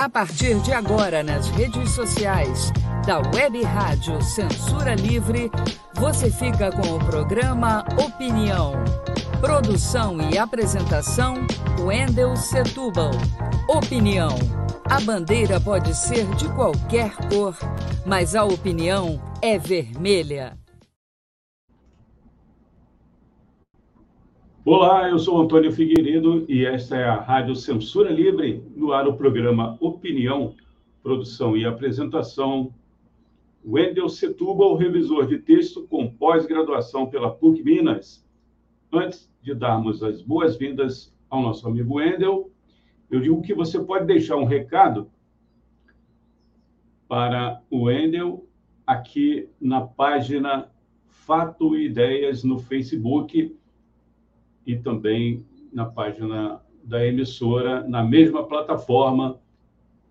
A partir de agora, nas redes sociais da Web Rádio Censura Livre, você fica com o programa Opinião. Produção e apresentação, Wendel Setúbal. Opinião. A bandeira pode ser de qualquer cor, mas a opinião é vermelha. Olá, eu sou Antônio Figueiredo e esta é a Rádio Censura Livre, no ar o programa Opinião, produção e apresentação. Wendel Setúbal, revisor de texto com pós-graduação pela PUC Minas. Antes de darmos as boas-vindas ao nosso amigo Wendel, eu digo que você pode deixar um recado para o Wendel aqui na página Fato e Ideias no Facebook e também na página da emissora, na mesma plataforma,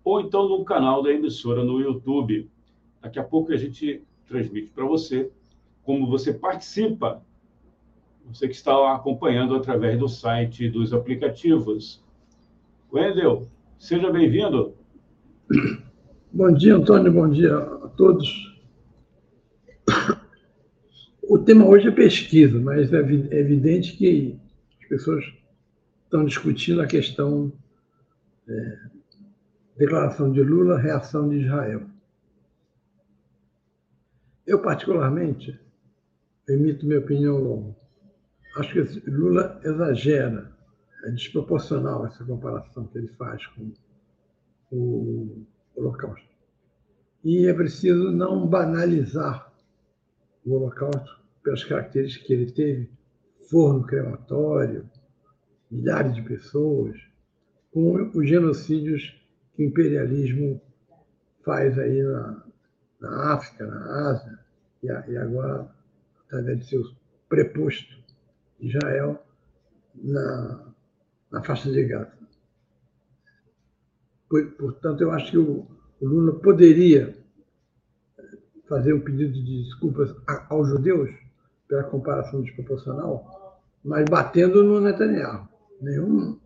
ou então no canal da emissora no YouTube. Daqui a pouco a gente transmite para você como você participa, você que está acompanhando através do site e dos aplicativos. Wendel, seja bem-vindo. Bom dia, Antônio, bom dia a todos. O tema hoje é pesquisa, mas é, é evidente que as pessoas estão discutindo a questão é, declaração de Lula, reação de Israel. Eu, particularmente, emito minha opinião longa. Acho que Lula exagera, é desproporcional essa comparação que ele faz com o Holocausto. E é preciso não banalizar o Holocausto pelas características que ele teve, forno crematório, milhares de pessoas, com os genocídios que o imperialismo faz aí na, na África, na Ásia, e, e agora, através de seu preposto Israel, na, na faixa de Gaza. Portanto, eu acho que o, o Lula poderia fazer um pedido de desculpas aos judeus pela comparação desproporcional, mas batendo no Netanyahu. Nenhum,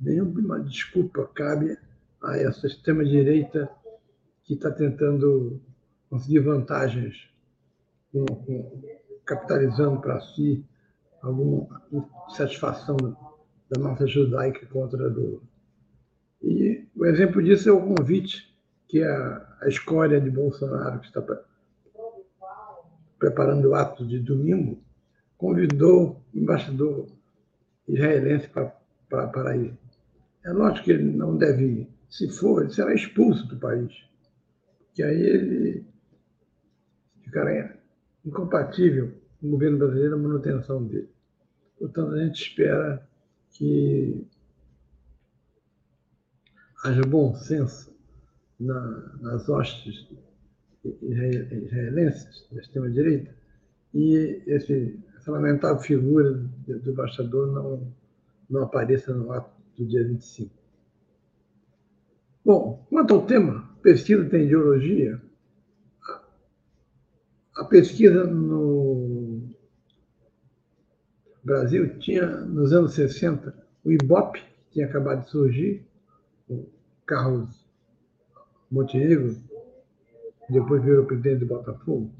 nenhuma desculpa cabe a essa extrema-direita que está tentando conseguir vantagens, com, com, capitalizando para si alguma satisfação da massa judaica contra do. E o exemplo disso é o convite que a, a escória de Bolsonaro, que está preparando o ato de domingo, convidou o embaixador israelense para, ir. É lógico que ele não deve ir. Se for, ele será expulso do país. Que aí ele ficará incompatível com o governo brasileiro a manutenção dele. Portanto, a gente espera que haja bom senso na, nas hostes israelenses da extrema-direita, e esse, essa lamentável figura do, do embaixador não, não apareça no ato do dia 25. Bom, quanto ao tema, pesquisa tem ideologia, a pesquisa no Brasil tinha, nos anos 60, o Ibope, que tinha acabado de surgir, o Carlos Montenegro, depois virou presidente do Botafogo,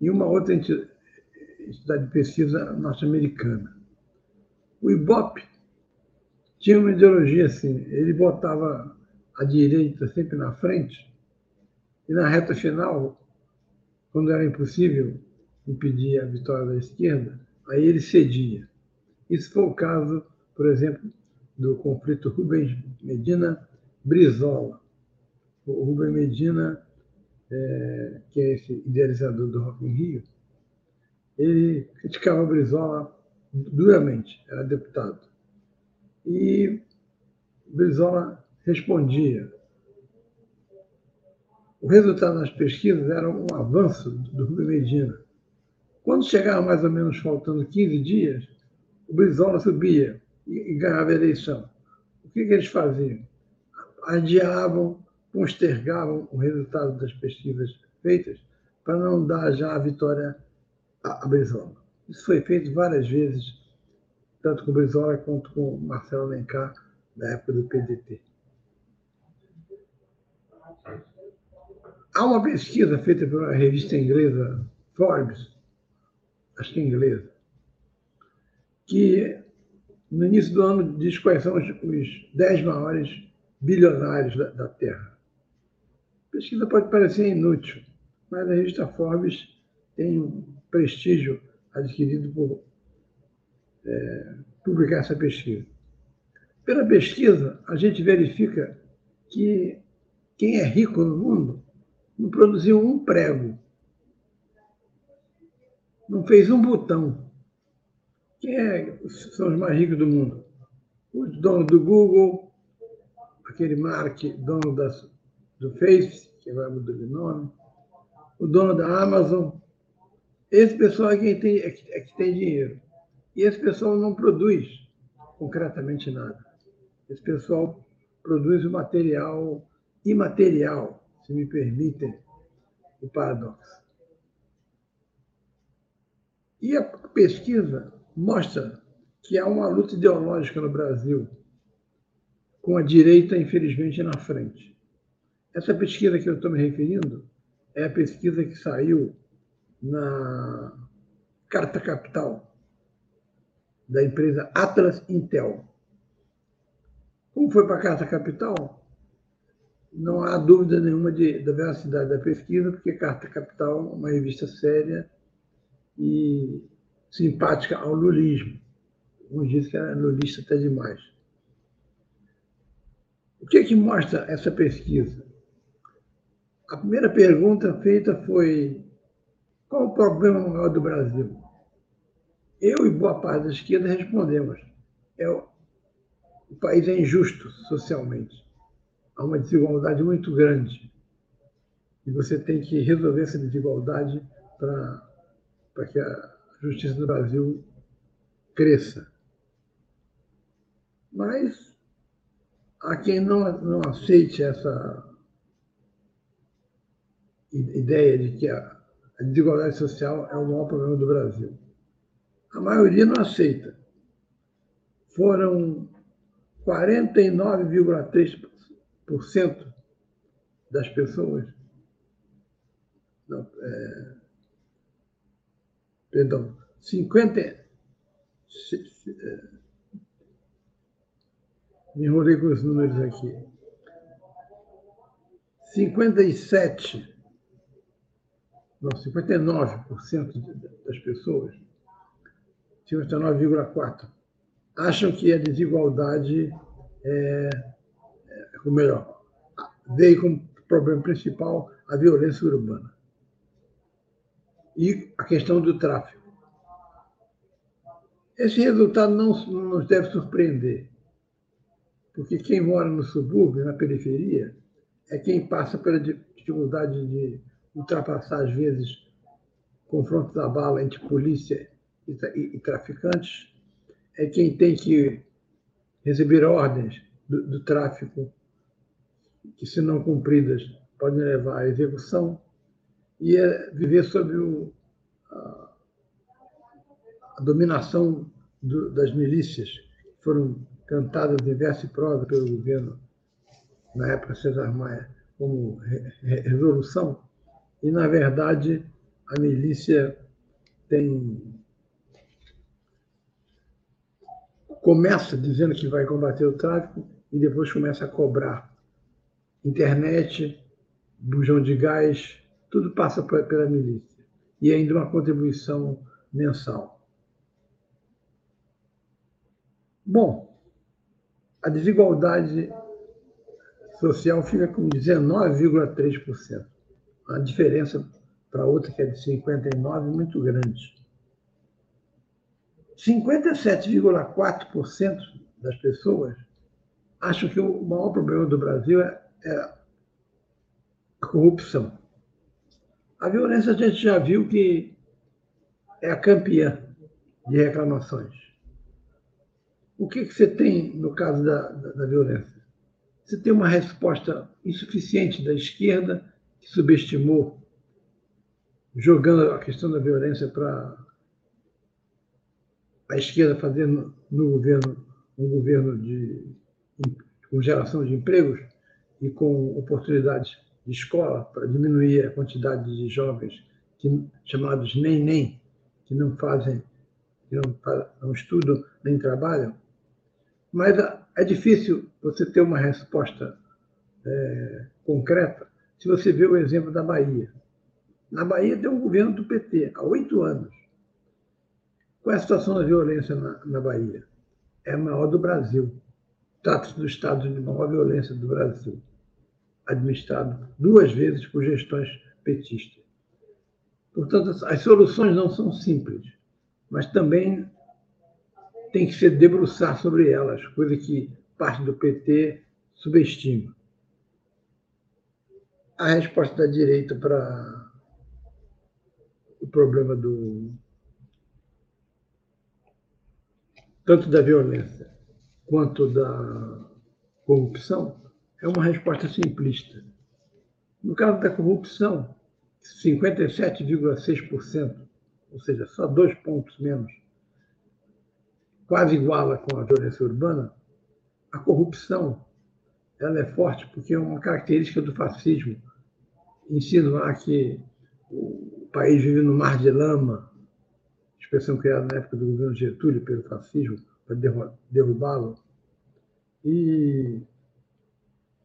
e uma outra entidade de pesquisa norte-americana. O Ibope tinha uma ideologia assim, ele botava a direita sempre na frente, e na reta final, quando era impossível impedir a vitória da esquerda, aí ele cedia. Isso foi o caso, por exemplo, do conflito Rubens Medina-Brizola. O Rubens Medina é, que é esse idealizador do Rock in Rio, ele criticava o Brizola duramente, era deputado. E Brizola respondia. O resultado das pesquisas era um avanço do Rubem Medina. Quando chegava mais ou menos faltando 15 dias, o Brizola subia e, e ganhava a eleição. O que, que eles faziam? Adiavam postergavam o resultado das pesquisas feitas para não dar já a vitória a Brizola. Isso foi feito várias vezes, tanto com Brizola quanto com Marcelo Alencar, na época do PDT. Há uma pesquisa feita pela revista inglesa Forbes, acho que é inglesa, que no início do ano diz quais são os, os 10 maiores bilionários da, da Terra. Pesquisa pode parecer inútil, mas a revista Forbes tem um prestígio adquirido por é, publicar essa pesquisa. Pela pesquisa, a gente verifica que quem é rico no mundo não produziu um prego, não fez um botão. Quem é, são os mais ricos do mundo? O dono do Google, aquele Mark, dono da, do Face, que agora mudou de nome, o dono da Amazon. Esse pessoal é, quem tem, é, que, é que tem dinheiro. E esse pessoal não produz concretamente nada. Esse pessoal produz o material imaterial, se me permitem o paradoxo. E a pesquisa mostra que há uma luta ideológica no Brasil, com a direita, infelizmente, na frente. Essa pesquisa que eu estou me referindo é a pesquisa que saiu na Carta Capital, da empresa Atlas Intel. Como foi para a Carta Capital? Não há dúvida nenhuma de, da veracidade da pesquisa, porque Carta Capital é uma revista séria e simpática ao lulismo. Uns dizem que é lulista até demais. O que, é que mostra essa pesquisa? A primeira pergunta feita foi: qual o problema maior do Brasil? Eu e boa parte da esquerda respondemos: é o, o país é injusto socialmente. Há uma desigualdade muito grande. E você tem que resolver essa desigualdade para que a justiça do Brasil cresça. Mas há quem não, não aceite essa ideia de que a, desigualdade social é o maior problema do Brasil. A maioria não aceita. Foram 49,3% das pessoas. Não, é, perdão, 50. É, me enrolei com os números aqui. 57 não, 59% das pessoas, 59,4%, acham que a desigualdade é, é, ou melhor, veio como problema principal a violência urbana. E a questão do tráfico. Esse resultado não nos deve surpreender, porque quem mora no subúrbio, na periferia, é quem passa pela dificuldade de ultrapassar, às vezes, confrontos a bala entre polícia e, e, traficantes, é quem tem que receber ordens do, do tráfico, que, se não cumpridas, podem levar à execução, e é viver sob o, a, a, dominação do, das milícias, que foram cantadas em verso e prosa pelo governo, na época César Maia, como re, resolução, e, na verdade, a milícia tem. Começa dizendo que vai combater o tráfico e depois começa a cobrar. Internet, bujão de gás, tudo passa pela milícia. E ainda uma contribuição mensal. Bom, a desigualdade social fica com 19,3% a diferença para outra, que é de 59, muito grande. 57,4% das pessoas acham que o maior problema do Brasil é, é a corrupção. A violência a gente já viu que é a campeã de reclamações. O que, que você tem no caso da, da, da violência? Você tem uma resposta insuficiente da esquerda que subestimou, jogando a questão da violência para a esquerda fazer no, no governo um governo de, com geração de empregos e com oportunidades de escola para diminuir a quantidade de jovens que, chamados nem-nem, que não fazem, que não, não estudam nem trabalham. Mas é difícil você ter uma resposta é, concreta se você vê o exemplo da Bahia. Na Bahia tem um governo do PT há oito anos. Qual é a situação da violência na, na Bahia? É a maior do Brasil. Trata-se do estado de maior violência do Brasil, administrado duas vezes por gestões petistas. Portanto, as soluções não são simples, mas também tem que se debruçar sobre elas, coisa que parte do PT subestima. A resposta da direita para o problema do tanto da violência quanto da corrupção é uma resposta simplista. No caso da corrupção, 57,6%, ou seja, só dois pontos menos, quase iguala com a violência urbana, a corrupção ela é forte porque é uma característica do fascismo. Insinuar que o país vive no mar de lama, expressão criada na época do governo Getúlio pelo fascismo, para derrubá-lo, e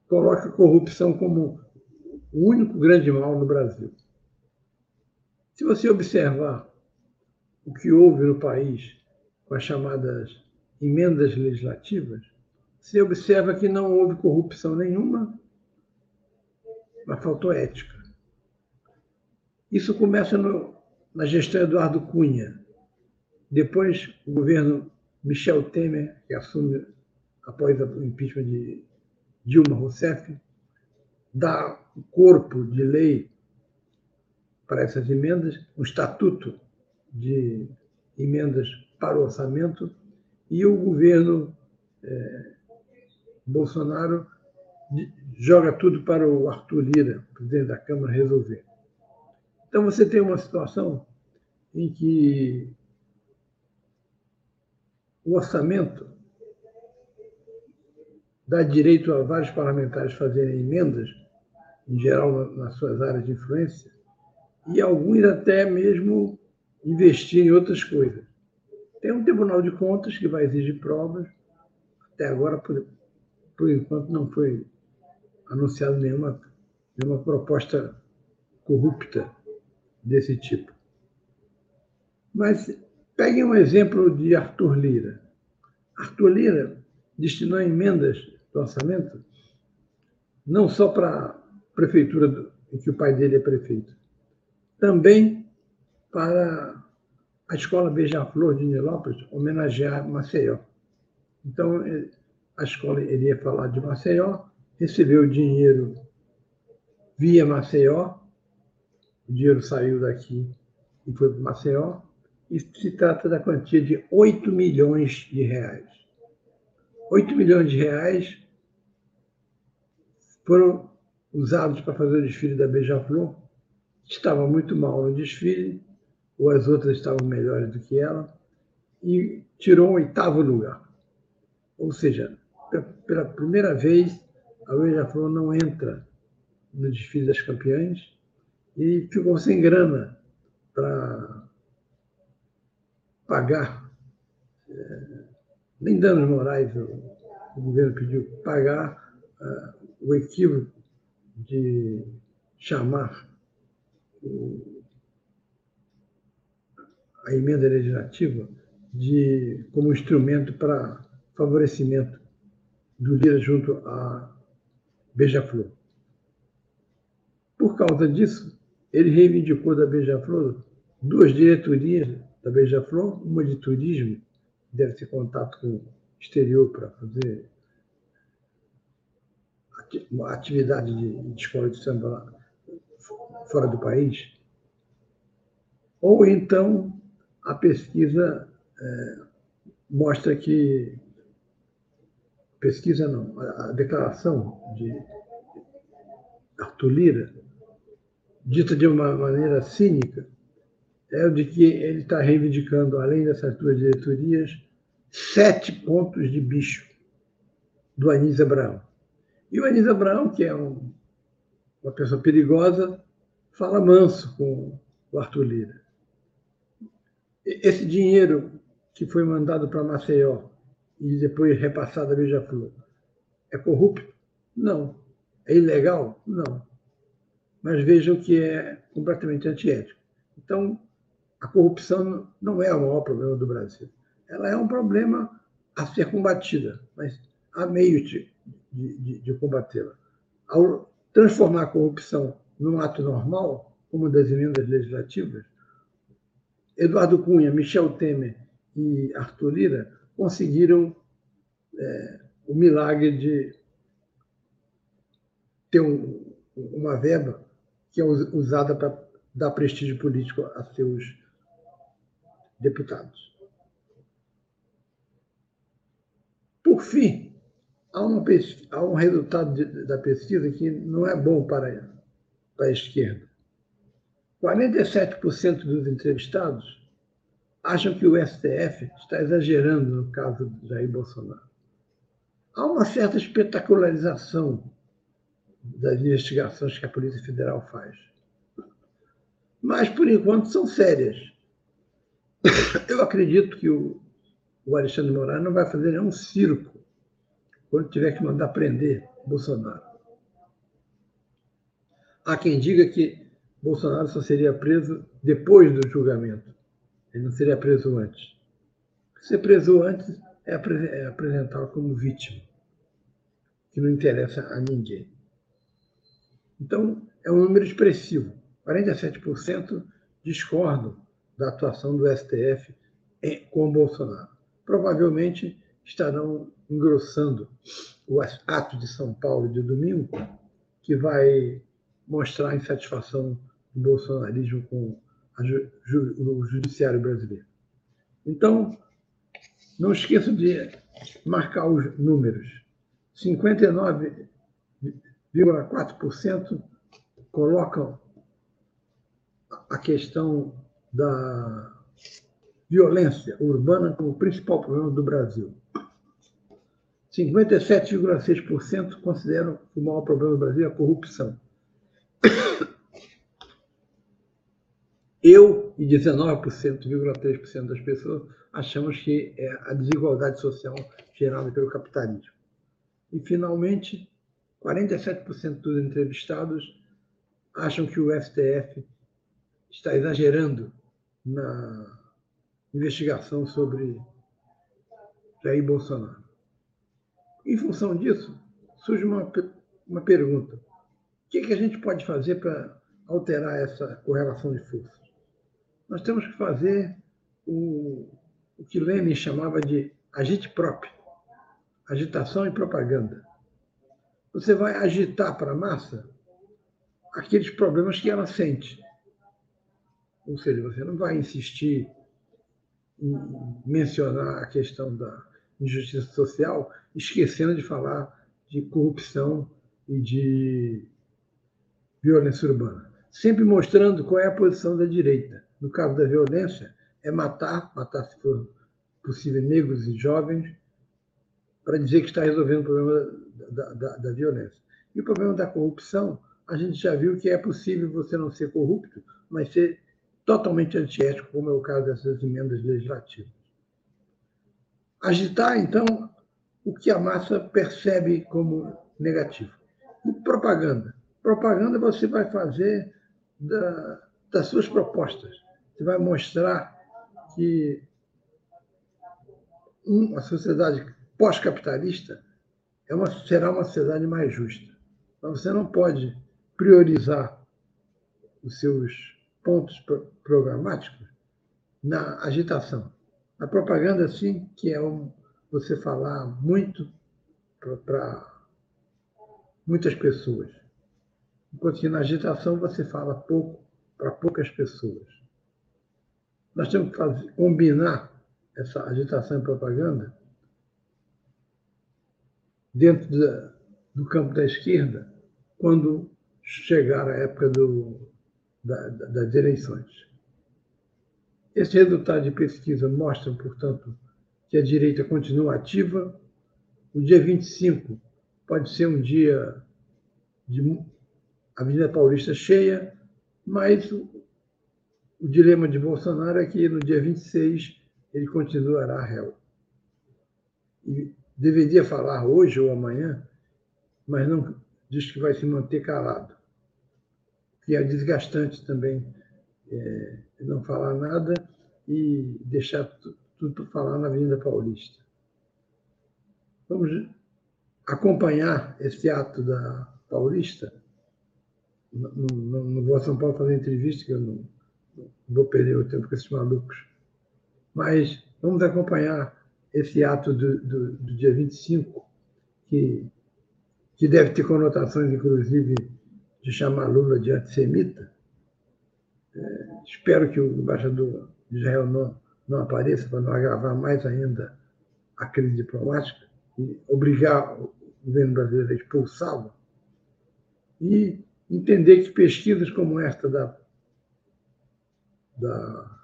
coloca a corrupção como o único grande mal no Brasil. Se você observar o que houve no país com as chamadas emendas legislativas, você observa que não houve corrupção nenhuma, mas faltou ética. Isso começa no, na gestão Eduardo Cunha. Depois, o governo Michel Temer, que assume após o impeachment de Dilma Rousseff, dá o corpo de lei para essas emendas, um estatuto de emendas para o orçamento, e o governo é, Bolsonaro joga tudo para o Arthur Lira, presidente da Câmara, resolver. Então você tem uma situação em que o orçamento dá direito a vários parlamentares fazerem emendas, em geral nas suas áreas de influência, e alguns até mesmo investir em outras coisas. Tem um Tribunal de Contas que vai exigir provas. Até agora, por, por enquanto, não foi anunciada nenhuma, nenhuma proposta corrupta desse tipo. Mas peguem um exemplo de Arthur Lira. Arthur Lira destinou emendas do orçamento não só para a prefeitura em que o pai dele é prefeito, também para a Escola Beija-Flor de Nilópolis homenagear Maceió. Então, a escola iria falar de Maceió, recebeu dinheiro via Maceió, o dinheiro saiu daqui e foi para Maceió, e se trata da quantia de 8 milhões de reais. 8 milhões de reais foram usados para fazer o desfile da Beija-Flor. Estava muito mal no desfile, ou as outras estavam melhores do que ela, e tirou o oitavo lugar. Ou seja, pela primeira vez, a Beija-Flor não entra no desfile das campeãs e ficou sem grana para pagar, é, nem danos morais o, o governo pediu, pagar uh, o equívoco de chamar o, a emenda legislativa de, como instrumento para favorecimento do Lira junto a Beija-Flor. Por causa disso, ele reivindicou da Beija-Flor duas diretorias da Beija-Flor, uma de turismo, deve ter contato com o exterior para fazer uma atividade de, escola de samba fora do país, ou então a pesquisa é, mostra que pesquisa não, a, declaração de Arthur Lira, dita de uma maneira cínica, é o de que ele está reivindicando, além dessas duas diretorias, sete pontos de bicho do Anísio Abraão. E o Anísio Abraão, que é um uma pessoa perigosa, fala manso com o Arthur Lira. Esse dinheiro que foi mandado para Maceió e depois repassado a Beija-Flor é corrupto? Não. É ilegal? Não. Mas vejam que é completamente antiético. Então, a corrupção não é o maior problema do Brasil. Ela é um problema a ser combatida, mas há meios de, de, de combatê-la. Ao transformar a corrupção num ato normal, como das emendas legislativas, Eduardo Cunha, Michel Temer e Arthur Lira conseguiram é, o milagre de ter um, uma verba que é usada para dar prestígio político a seus deputados. Por fim, há, uma, há um resultado de, da pesquisa que não é bom para, para a esquerda. 47% dos entrevistados acham que o STF está exagerando no caso de Jair Bolsonaro. Há uma certa espetacularização das investigações que a Polícia Federal faz. Mas, por enquanto, são sérias. Eu acredito que o, Alexandre Moraes não vai fazer nenhum circo quando tiver que mandar prender Bolsonaro. Há quem diga que Bolsonaro só seria preso depois do julgamento. Ele não seria preso antes. Ser preso antes é, é apresentá-lo como vítima, que não interessa a ninguém. Então, é um número expressivo. 47% discordam da atuação do STF com Bolsonaro. Provavelmente estarão engrossando o ato de São Paulo de domingo, que vai mostrar a insatisfação do bolsonarismo com o judiciário brasileiro. Então, não esqueçam de marcar os números. 59,4% colocam a questão da violência urbana como principal problema do Brasil. 57,6% consideram que o maior problema do Brasil é a corrupção. Eu e 19,3% das pessoas achamos que é a desigualdade social gerada pelo capitalismo. E, finalmente, 47% dos entrevistados acham que o STF está exagerando na investigação sobre Jair Bolsonaro. Em função disso, surge uma, uma pergunta: o que, que a gente pode fazer para alterar essa correlação de forças? Nós temos que fazer o, o que Lenin chamava de agite próprio, agitação e propaganda. Você vai agitar para a massa aqueles problemas que ela sente. Ou seja, você não vai insistir em mencionar a questão da injustiça social, esquecendo de falar de corrupção e de violência urbana. Sempre mostrando qual é a posição da direita no caso da violência, é matar, matar se for possível negros e jovens, para dizer que está resolvendo o problema da, da, da, violência. E o problema da corrupção, a gente já viu que é possível você não ser corrupto, mas ser totalmente antiético, como é o caso dessas emendas legislativas. Agitar, então, o que a massa percebe como negativo. E propaganda. Propaganda você vai fazer da, das suas propostas você vai mostrar que uma sociedade pós-capitalista é uma, será uma sociedade mais justa. Mas você não pode priorizar os seus pontos programáticos na agitação. A propaganda, sim, que é um, você falar muito para muitas pessoas. Enquanto que na agitação você fala pouco para poucas pessoas. Nós temos que fazer, combinar essa agitação e propaganda dentro da, do campo da esquerda quando chegar a época do, da, das eleições. Esse resultado de pesquisa mostra, portanto, que a direita continua ativa. O dia 25 pode ser um dia de Avenida Paulista cheia, mas o, dilema de Bolsonaro é que no dia 26 ele continuará réu. E deveria falar hoje ou amanhã, mas não diz que vai se manter calado. E é desgastante também é, não falar nada e deixar tudo para falar na Avenida Paulista. Vamos acompanhar esse ato da Paulista. Não, não, não vou a São Paulo fazer entrevista, que eu não vou perder o tempo com esses malucos. Mas vamos acompanhar esse ato do, do, do dia 25, que, que deve ter conotações, inclusive, de chamar Lula de antissemita. É, espero que o embaixador de Israel não, não apareça para não agravar mais ainda a crise diplomática e obrigar o governo brasileiro a expulsá-lo. E entender que pesquisas como esta da, da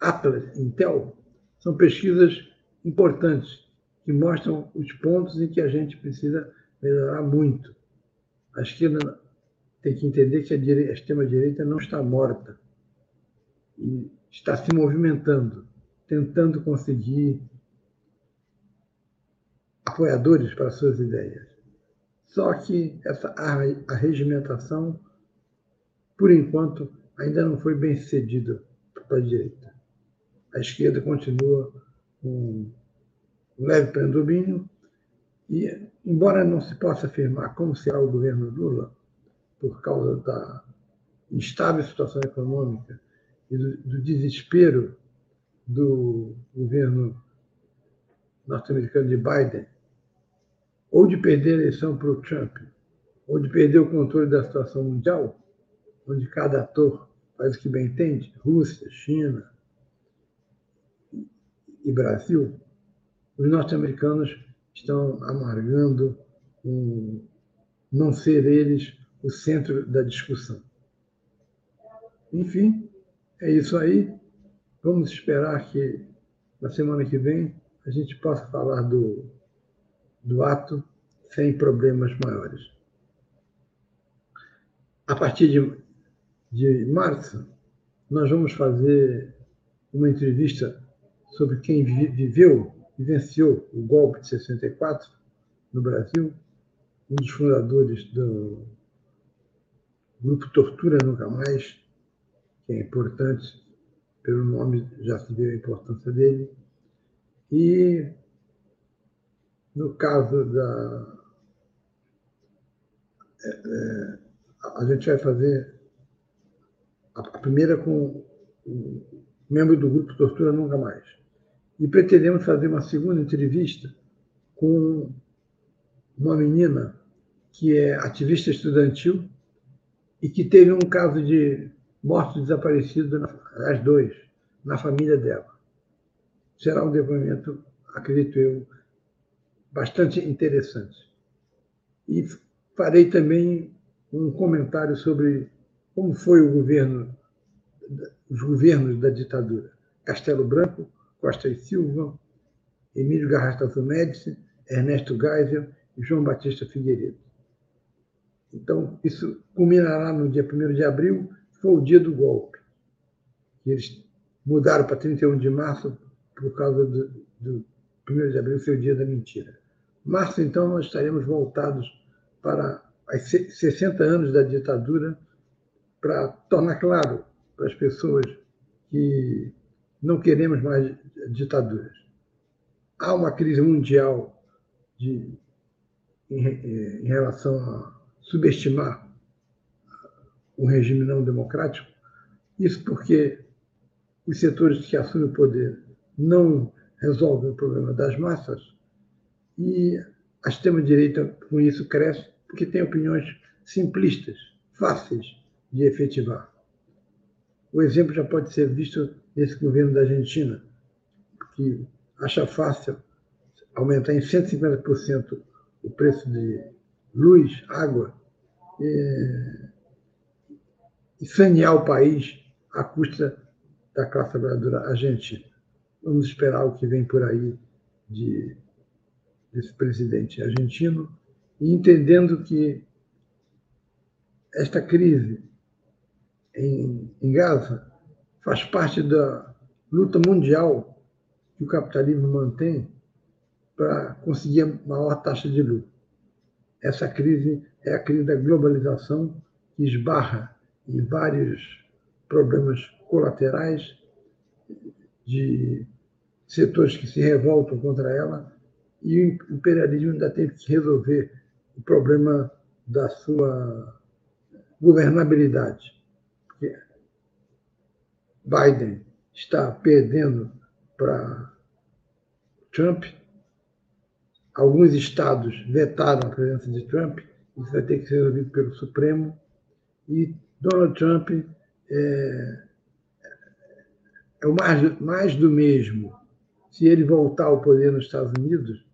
Atlas Intel são pesquisas importantes que mostram os pontos em que a gente precisa melhorar muito. A esquerda tem que entender que a, a extrema-direita não está morta e está se movimentando, tentando conseguir apoiadores para suas ideias. Só que essa arregimentação, por enquanto, ainda não foi bem sucedida para a direita. A esquerda continua com um leve predomínio e, embora não se possa afirmar como será o governo Lula, por causa da instável situação econômica e do, do desespero do governo norte-americano de Biden, ou de perder a eleição para o Trump, ou de perder o controle da situação mundial, onde cada ator o que bem entende, Rússia, China e Brasil, os norte-americanos estão amargando um, não ser eles o centro da discussão. Enfim, é isso aí. Vamos esperar que na semana que vem a gente possa falar do, do ato sem problemas maiores. A partir de, de março, nós vamos fazer uma entrevista sobre quem viveu e venceu o golpe de 64 no Brasil, um dos fundadores do Grupo Tortura Nunca Mais, que é importante, pelo nome já se vê a importância dele. E, no caso da. É, é a gente vai fazer a primeira com membro do grupo Tortura Nunca Mais. E pretendemos fazer uma segunda entrevista com uma menina que é ativista estudantil e que teve um caso de morte desaparecido, as dois, na família dela. Será um depoimento, acredito eu, bastante interessante. E farei também um comentário sobre como foi o governo, os governos da ditadura. Castelo Branco, Costa e Silva, Emílio Garrastazu Médici, Ernesto Geisel e João Batista Figueiredo. Então, isso culminará no dia 1 de abril, foi o dia do golpe. Eles mudaram para 31 de março por causa do, do 1 de abril ser o dia da mentira. Março, então, nós estaremos voltados para os 60 anos da ditadura, para tornar claro para as pessoas que não queremos mais ditaduras. Há uma crise mundial de, em, em relação a subestimar um regime não democrático, isso porque os setores que assumem o poder não resolvem o problema das massas e a extrema-direita, com isso, cresce porque tem opiniões simplistas, fáceis de efetivar. O exemplo já pode ser visto nesse governo da Argentina, que acha fácil aumentar em 150% o preço de luz, água, é, e sanear o país à custa da classe trabalhadora argentina. Vamos esperar o que vem por aí de, desse presidente argentino e entendendo que esta crise em, em Gaza faz parte da luta mundial que o capitalismo mantém para conseguir a maior taxa de lucro. Essa crise é a crise da globalização que esbarra em vários problemas colaterais de setores que se revoltam contra ela e o imperialismo ainda tem que resolver o problema da sua governabilidade. Biden está perdendo para Trump. Alguns estados vetaram a presença de Trump, isso vai ter que ser resolvido pelo Supremo. E Donald Trump é, é o mais, mais do mesmo. Se ele voltar ao poder nos Estados Unidos,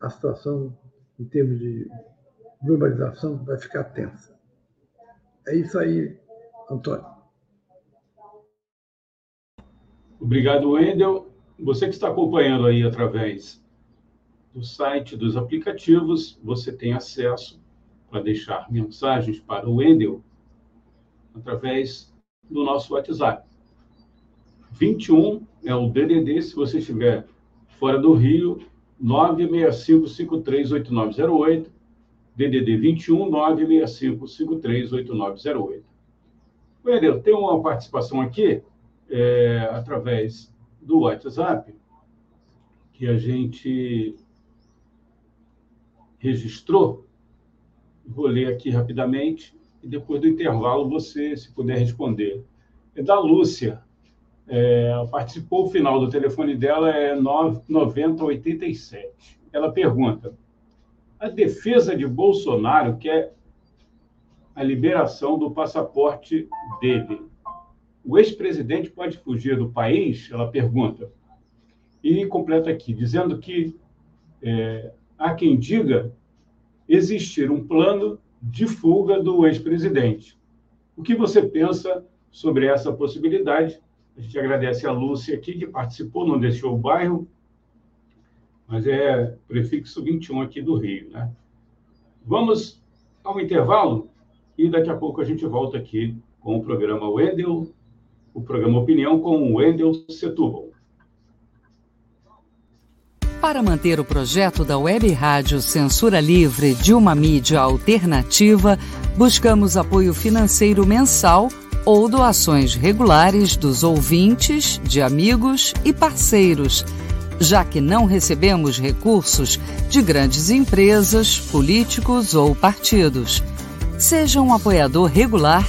a situação, em termos de globalização, vai ficar tensa. É isso aí, Antônio. Obrigado, Wendel. Você que está acompanhando aí através do site, dos aplicativos, você tem acesso para deixar mensagens para o Wendel através do nosso WhatsApp. 21 é o DDD, se você estiver fora do Rio, 965538908, DDD 21 965538908. Wendel, tem uma participação aqui, é, através do WhatsApp, que a gente registrou. Vou ler aqui rapidamente e depois do intervalo você, se puder responder. É da Lúcia. É, participou, o final do telefone dela é 9087. Ela pergunta: a defesa de Bolsonaro quer a liberação do passaporte dele. O ex-presidente pode fugir do país? Ela pergunta. E completa aqui, dizendo que é, há quem diga existir um plano de fuga do ex-presidente. O que você pensa sobre essa possibilidade? A gente agradece a Lúcia aqui, que participou, não deixou o bairro, mas é prefixo 21 aqui do Rio. Né? Vamos ao intervalo e daqui a pouco a gente volta aqui com o programa Wendel, o programa Opinião com Wendel Setúbal. Para manter o projeto da Web Rádio Censura Livre de uma mídia alternativa, buscamos apoio financeiro mensal ou doações regulares dos ouvintes, de amigos e parceiros, já que não recebemos recursos de grandes empresas, políticos ou partidos. Seja um apoiador regular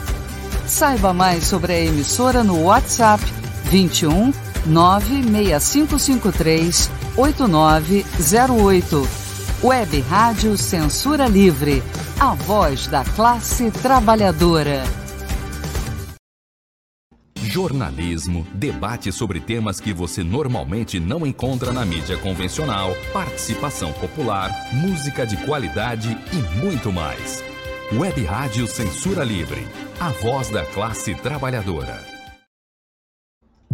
Saiba mais sobre a emissora no WhatsApp 21 96553 8908. Web Rádio Censura Livre. A voz da classe trabalhadora. Jornalismo, debate sobre temas que você normalmente não encontra na mídia convencional, participação popular, música de qualidade e muito mais. Web Rádio Censura Livre. A voz da classe trabalhadora.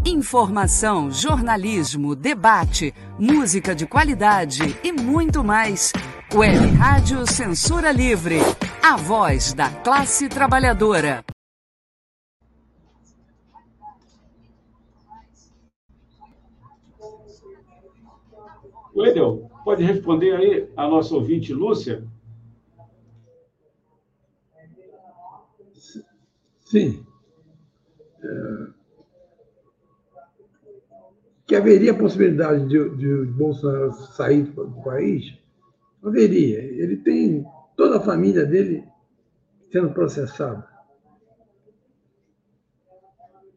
Informação, jornalismo, debate, música de qualidade e muito mais. Web Rádio Censura Livre, a voz da classe trabalhadora. Wendel, pode responder aí a nossa ouvinte Lúcia? Sim. É que haveria possibilidade de, de Bolsonaro sair do país? Haveria. Ele tem toda a família dele sendo processada.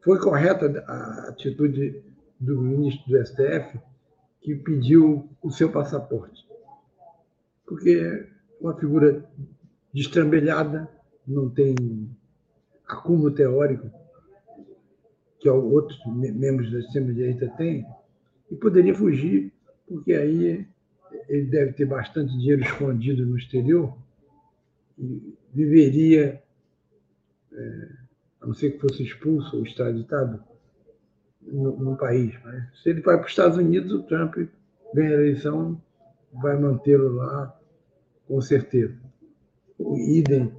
Foi correta a atitude do ministro do STF que pediu o seu passaporte. Porque uma figura destrambelhada, não tem acúmulo teórico que outros membros da extrema-direita têm, e poderia fugir, porque aí ele deve ter bastante dinheiro escondido no exterior e viveria, é, a não ser que fosse expulso ou extraditado, no, no país. Mas se ele vai para os Estados Unidos, o Trump ganha a eleição, vai mantê-lo lá, com certeza. O idem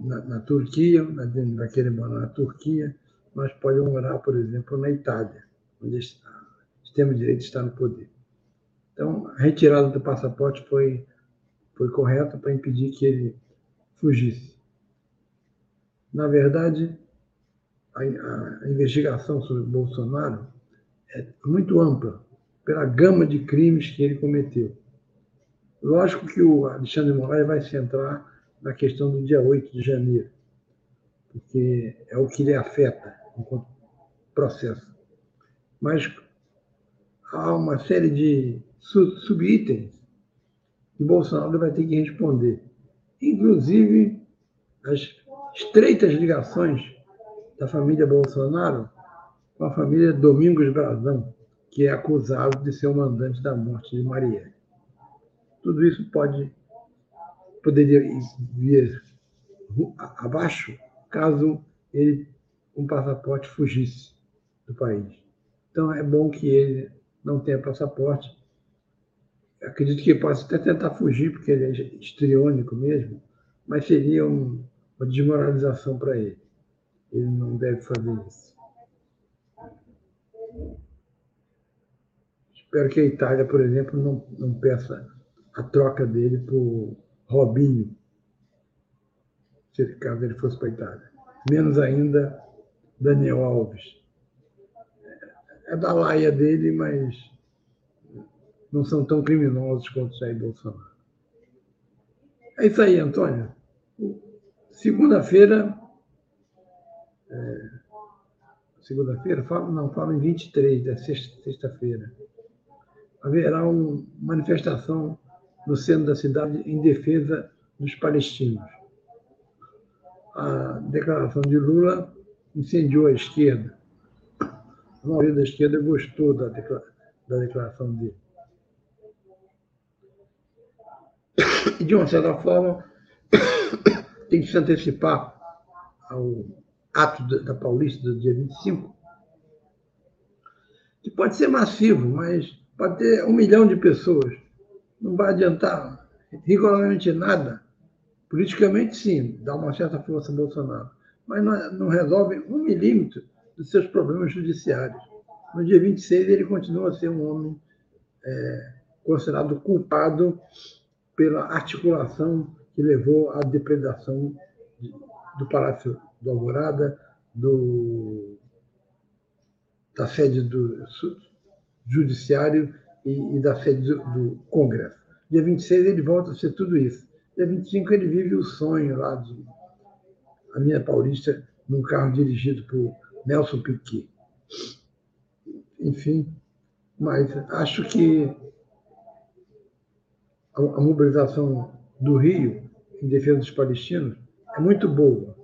na, na Turquia, vai querer morar na Turquia, mas pode morar, por exemplo, na Itália, onde o sistema de direito está no poder. Então, a retirada do passaporte foi, foi correta para impedir que ele fugisse. Na verdade, a, a investigação sobre Bolsonaro é muito ampla, pela gama de crimes que ele cometeu. Lógico que o Alexandre Moraes vai se centrar na questão do dia 8 de janeiro, porque é o que lhe afeta enquanto processo. Mas há uma série de subitens que Bolsonaro vai ter que responder, inclusive as estreitas ligações da família Bolsonaro com a família Domingos Brazão, que é acusado de ser o mandante da morte de Marielle. Tudo isso pode poderia vir abaixo caso ele um passaporte fugisse do país. Então é bom que ele não tenha passaporte. Acredito que possa até tentar fugir, porque ele é histriônico mesmo, mas seria um, uma desmoralização para ele. Ele não deve fazer isso. Espero que a Itália, por exemplo, não, não peça a troca dele por Robinho, se caso ele fosse para Itália. Menos ainda Daniel Alves. É da laia dele, mas não são tão criminosos quanto Jair Bolsonaro. É isso aí, Antônio. Segunda-feira. É, Segunda-feira? Não, falo em 23, é sexta-feira. Haverá uma manifestação no centro da cidade em defesa dos palestinos. A declaração de Lula incendiou a esquerda. A maioria da esquerda gostou da, da declaração dele. E, de uma certa forma, tem que se antecipar ao ato da Paulista do dia 25, que pode ser massivo, mas pode ter um milhão de pessoas. Não vai adiantar rigorosamente nada. Politicamente, sim, dá uma certa força a Bolsonaro mas não, não resolvem um milímetro dos seus problemas judiciários. No dia 26, ele continua a ser um homem é, considerado culpado pela articulação que levou à depredação do Palácio do Alvorada, do, da sede do Judiciário e, e da sede do, do, Congresso. Dia 26 ele volta a ser tudo isso. Dia 25 ele vive o sonho lá de a minha Paulista num carro dirigido por Nelson Piquet. Enfim, mas acho que a, a mobilização do Rio em defesa dos palestinos é muito boa,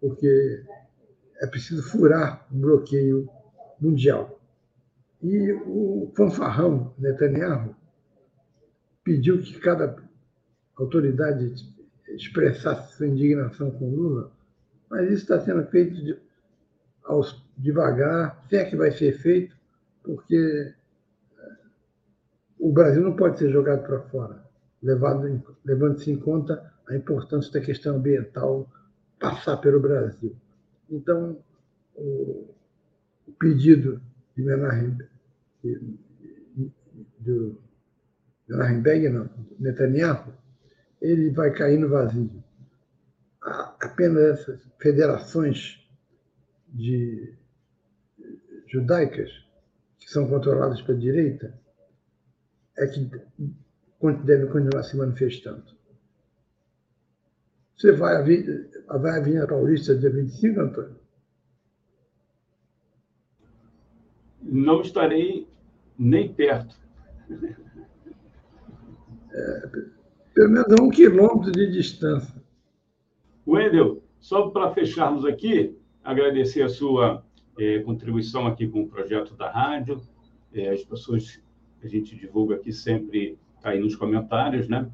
porque é preciso furar o bloqueio mundial. E o fanfarrão Netanyahu pediu que cada autoridade expressasse sua indignação com Lula mas isso está sendo feito de, aos, devagar, se é que vai ser feito, porque eh, o Brasil não pode ser jogado para fora, levando-se em conta a importância da questão ambiental passar pelo Brasil. Então, o, pedido de Menachem, do Menachem não, Netanyahu, ele vai cair no vazio apenas essas federações de judaicas que são controladas pela direita é que devem continuar se manifestando. Você vai à, vai à Avenida Paulista dia 25, Antônio? Não estarei nem perto. É, pelo menos a um quilômetro de distância. Wendel, Só para fecharmos aqui, agradecer a sua é, contribuição aqui com o projeto da rádio. É, as pessoas a gente divulga aqui sempre tá aí nos comentários, né?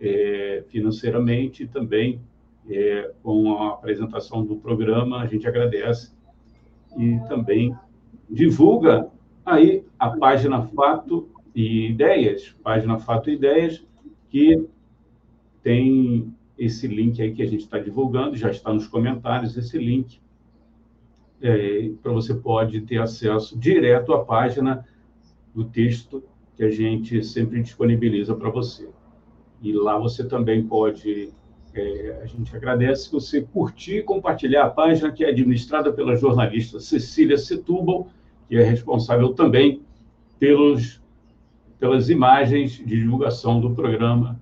É, financeiramente também é, com a apresentação do programa, a gente agradece e também divulga aí a página Fato e Ideias, página Fato e Ideias, que tem esse link aí que a gente está divulgando, já está nos comentários esse link, é, para você pode ter acesso direto à página do texto que a gente sempre disponibiliza para você. E lá você também pode, é, a gente agradece se você curtir e compartilhar a página que é administrada pela jornalista Cecília Setúbal, que é responsável também pelos, pelas imagens de divulgação do programa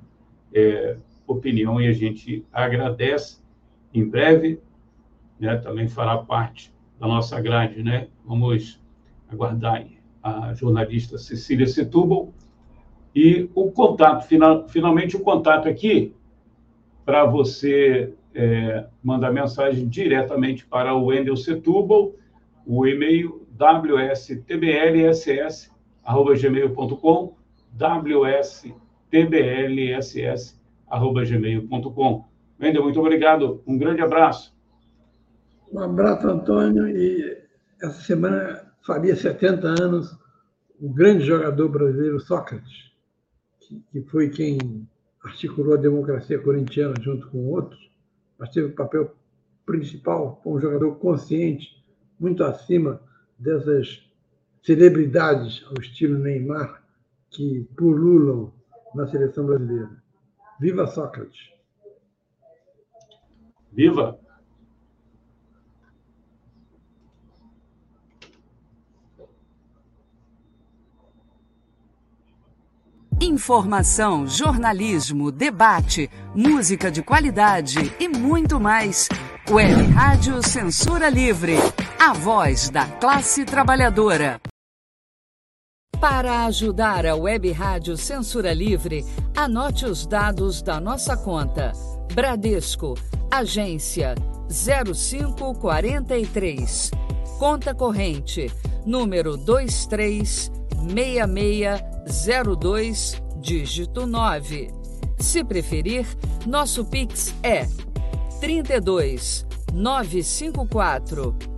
é, Opinião, e a gente agradece. Em breve, né, também fará parte da nossa grade, né? Vamos aguardar a jornalista Cecília Setúbal e o contato, final, finalmente o contato aqui para você é, mandar mensagem diretamente para o Wendel Setúbal, o e-mail wstblss@gmail.com, wstblss@gmail.com. Wendel, muito obrigado, um grande abraço. Um abraço, Antônio, e essa semana faria 70 anos o grande jogador brasileiro Sócrates, que foi quem articulou a democracia corintiana junto com outros, mas teve o papel principal como um jogador consciente, muito acima dessas celebridades ao estilo Neymar que pululam na seleção brasileira. Viva Sócrates! Viva! Informação, jornalismo, debate, música de qualidade e muito mais. Web Rádio Censura Livre, a voz da classe trabalhadora. Para ajudar a Web Rádio Censura Livre, anote os dados da nossa conta. Bradesco, agência 0543. Conta corrente, número 236602, dígito 9. Se preferir, nosso Pix é 32 954